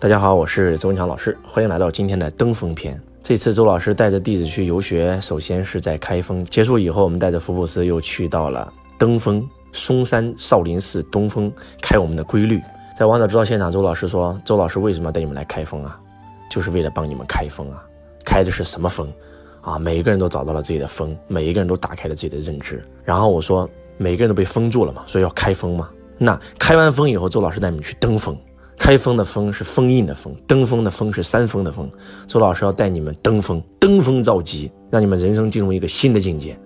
大家好，我是周文强老师，欢迎来到今天的登峰篇。这次周老师带着弟子去游学，首先是在开封，结束以后，我们带着福布斯又去到了登封嵩山少林寺东峰开我们的规律。在王者之道现场，周老师说：“周老师为什么要带你们来开封啊？就是为了帮你们开封啊！开的是什么封啊？每一个人都找到了自己的封，每一个人都打开了自己的认知。然后我说，每个人都被封住了嘛，所以要开封嘛。那开完封以后，周老师带你们去登峰。”开封的封是封印的封，登峰的峰是山峰的峰。周老师要带你们登峰，登峰造极，让你们人生进入一个新的境界。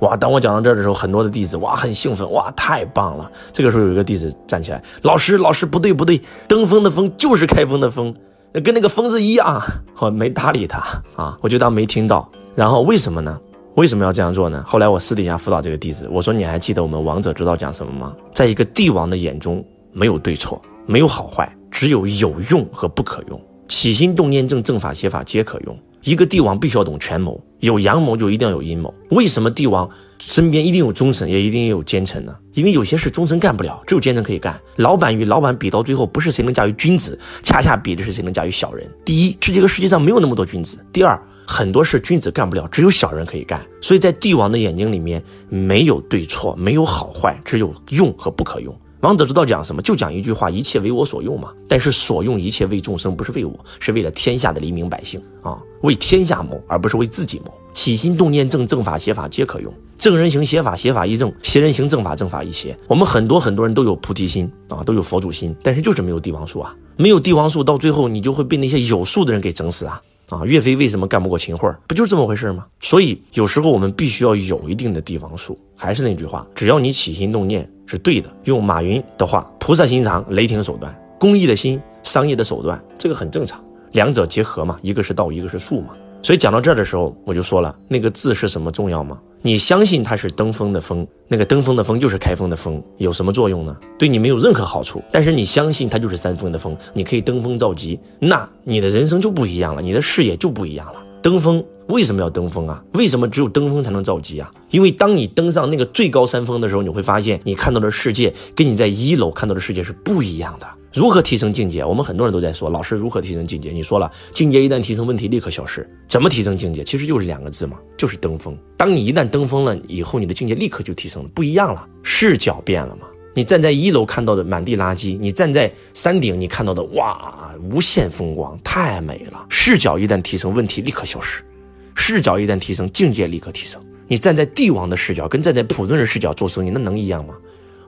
哇！当我讲到这儿的时候，很多的弟子哇很兴奋，哇太棒了。这个时候有一个弟子站起来，老师老师不对不对，登峰的峰就是开封的峰，跟那个疯子一样。我没搭理他啊，我就当没听到。然后为什么呢？为什么要这样做呢？后来我私底下辅导这个弟子，我说你还记得我们王者之道讲什么吗？在一个帝王的眼中，没有对错。没有好坏，只有有用和不可用。起心动念正，正法邪法皆可用。一个帝王必须要懂权谋，有阳谋就一定要有阴谋。为什么帝王身边一定有忠臣，也一定有奸臣呢？因为有些事忠臣干不了，只有奸臣可以干。老板与老板比到最后，不是谁能驾驭君子，恰恰比的是谁能驾驭小人。第一，是这个世界上没有那么多君子；第二，很多事君子干不了，只有小人可以干。所以在帝王的眼睛里面，没有对错，没有好坏，只有用和不可用。王者之道讲什么？就讲一句话：一切为我所用嘛。但是所用一切为众生，不是为我，是为了天下的黎民百姓啊，为天下谋，而不是为自己谋。起心动念正，正法邪法皆可用。正人行邪法，邪法亦正；邪人行正法，正法亦邪。我们很多很多人都有菩提心啊，都有佛祖心，但是就是没有帝王术啊。没有帝王术，到最后你就会被那些有术的人给整死啊。啊，岳飞为什么干不过秦桧？不就是这么回事吗？所以有时候我们必须要有一定的帝王术。还是那句话，只要你起心动念是对的，用马云的话，菩萨心肠，雷霆手段，公益的心，商业的手段，这个很正常，两者结合嘛，一个是道，一个是术嘛。所以讲到这儿的时候，我就说了，那个字是什么重要吗？你相信它是登峰的峰，那个登峰的峰就是开封的峰，有什么作用呢？对你没有任何好处。但是你相信它就是三峰的峰，你可以登峰造极，那你的人生就不一样了，你的视野就不一样了。登峰为什么要登峰啊？为什么只有登峰才能造极啊？因为当你登上那个最高山峰的时候，你会发现你看到的世界跟你在一楼看到的世界是不一样的。如何提升境界？我们很多人都在说，老师如何提升境界？你说了，境界一旦提升，问题立刻消失。怎么提升境界？其实就是两个字嘛，就是登峰。当你一旦登峰了以后，你的境界立刻就提升了，不一样了，视角变了嘛。你站在一楼看到的满地垃圾，你站在山顶你看到的哇，无限风光，太美了。视角一旦提升，问题立刻消失。视角一旦提升，境界立刻提升。你站在帝王的视角，跟站在普通人视角做生意，那能一样吗？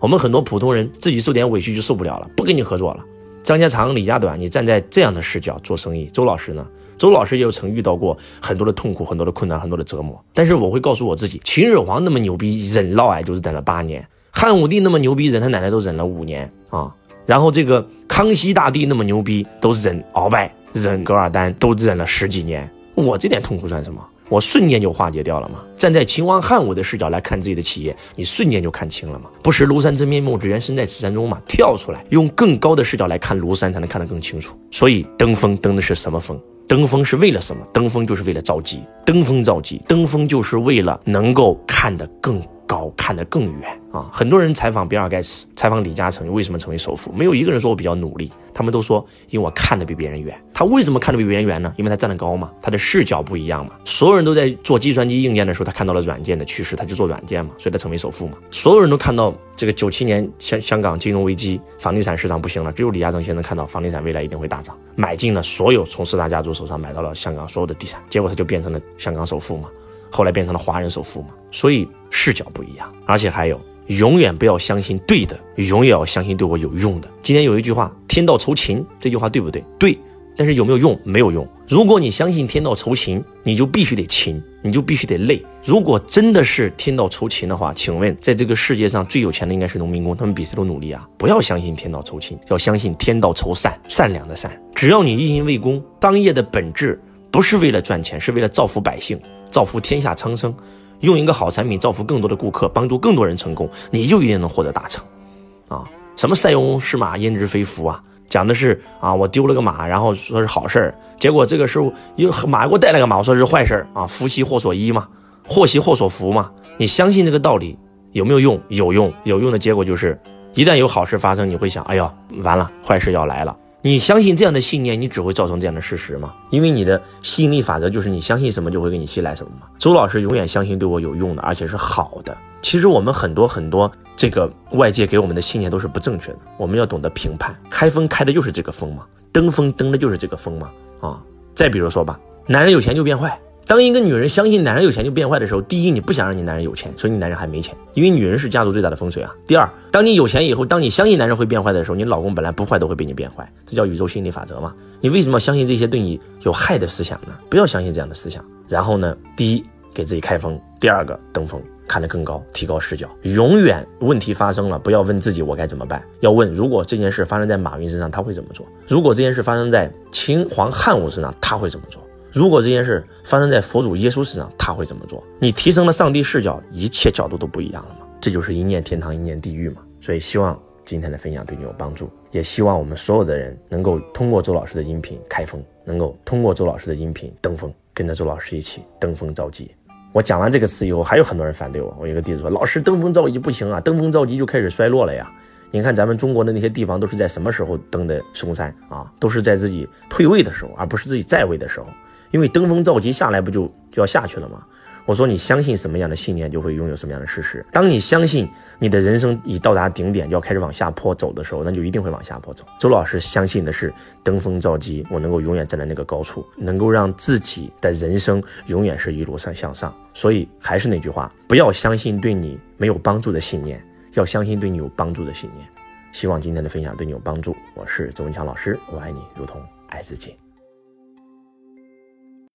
我们很多普通人自己受点委屈就受不了了，不跟你合作了。张家长李家短，你站在这样的视角做生意。周老师呢？周老师也有曾遇到过很多的痛苦、很多的困难、很多的折磨。但是我会告诉我自己，秦始皇那么牛逼，忍嫪毐就是忍了八年；汉武帝那么牛逼，忍他奶奶都忍了五年啊。然后这个康熙大帝那么牛逼，都忍鳌拜、忍噶尔丹，都忍了十几年。我这点痛苦算什么？我瞬间就化解掉了嘛！站在秦王汉武的视角来看自己的企业，你瞬间就看清了嘛！不识庐山真面目，只缘身在此山中嘛！跳出来，用更高的视角来看庐山，才能看得更清楚。所以登峰登的是什么峰？登峰是为了什么？登峰就是为了着急，登峰造极，登峰就是为了能够看得更。高看得更远啊！很多人采访比尔盖茨，采访李嘉诚，为什么成为首富？没有一个人说我比较努力，他们都说因为我看得比别人远。他为什么看得比别人远呢？因为他站得高嘛，他的视角不一样嘛。所有人都在做计算机硬件的时候，他看到了软件的趋势，他就做软件嘛，所以他成为首富嘛。所有人都看到这个九七年香香港金融危机，房地产市场不行了，只有李嘉诚先生看到房地产未来一定会大涨，买进了所有从四大家族手上买到了香港所有的地产，结果他就变成了香港首富嘛。后来变成了华人首富嘛，所以视角不一样，而且还有，永远不要相信对的，永远要相信对我有用的。今天有一句话，天道酬勤，这句话对不对？对，但是有没有用？没有用。如果你相信天道酬勤，你就必须得勤，你就必须得累。如果真的是天道酬勤的话，请问，在这个世界上最有钱的应该是农民工，他们比谁都努力啊！不要相信天道酬勤，要相信天道酬善，善良的善。只要你一心为公，商业的本质不是为了赚钱，是为了造福百姓。造福天下苍生，用一个好产品造福更多的顾客，帮助更多人成功，你就一定能获得大成，啊！什么塞翁失马焉知非福啊？讲的是啊，我丢了个马，然后说是好事儿，结果这个时候又马给我带了个马，我说是坏事儿啊！福兮祸所依嘛，祸兮祸所伏嘛。你相信这个道理有没有用？有用，有用的结果就是，一旦有好事发生，你会想，哎呦，完了，坏事要来了。你相信这样的信念，你只会造成这样的事实吗？因为你的吸引力法则就是你相信什么就会给你吸来什么嘛。周老师永远相信对我有用的，而且是好的。其实我们很多很多这个外界给我们的信念都是不正确的，我们要懂得评判。开封开的就是这个封嘛，登封登的就是这个封嘛。啊，再比如说吧，男人有钱就变坏。当一个女人相信男人有钱就变坏的时候，第一，你不想让你男人有钱，所以你男人还没钱，因为女人是家族最大的风水啊。第二，当你有钱以后，当你相信男人会变坏的时候，你老公本来不坏都会被你变坏，这叫宇宙心理法则嘛。你为什么要相信这些对你有害的思想呢？不要相信这样的思想。然后呢，第一，给自己开封；第二个，登峰，看得更高，提高视角。永远问题发生了，不要问自己我该怎么办，要问如果这件事发生在马云身上，他会怎么做？如果这件事发生在秦皇汉武身上，他会怎么做？如果这件事发生在佛祖耶稣身上，他会怎么做？你提升了上帝视角，一切角度都不一样了吗？这就是一念天堂，一念地狱嘛。所以希望今天的分享对你有帮助，也希望我们所有的人能够通过周老师的音频开封，能够通过周老师的音频登峰，跟着周老师一起登峰造极。我讲完这个词以后，还有很多人反对我。我一个弟子说：“老师登峰造极不行啊，登峰造极就开始衰落了呀。你看咱们中国的那些地方都是在什么时候登的嵩山啊？都是在自己退位的时候，而不是自己在位的时候。”因为登峰造极下来不就就要下去了吗？我说你相信什么样的信念，就会拥有什么样的事实。当你相信你的人生已到达顶点，要开始往下坡走的时候，那就一定会往下坡走。周老师相信的是登峰造极，我能够永远站在那个高处，能够让自己的人生永远是一路上向上。所以还是那句话，不要相信对你没有帮助的信念，要相信对你有帮助的信念。希望今天的分享对你有帮助。我是周文强老师，我爱你如同爱自己。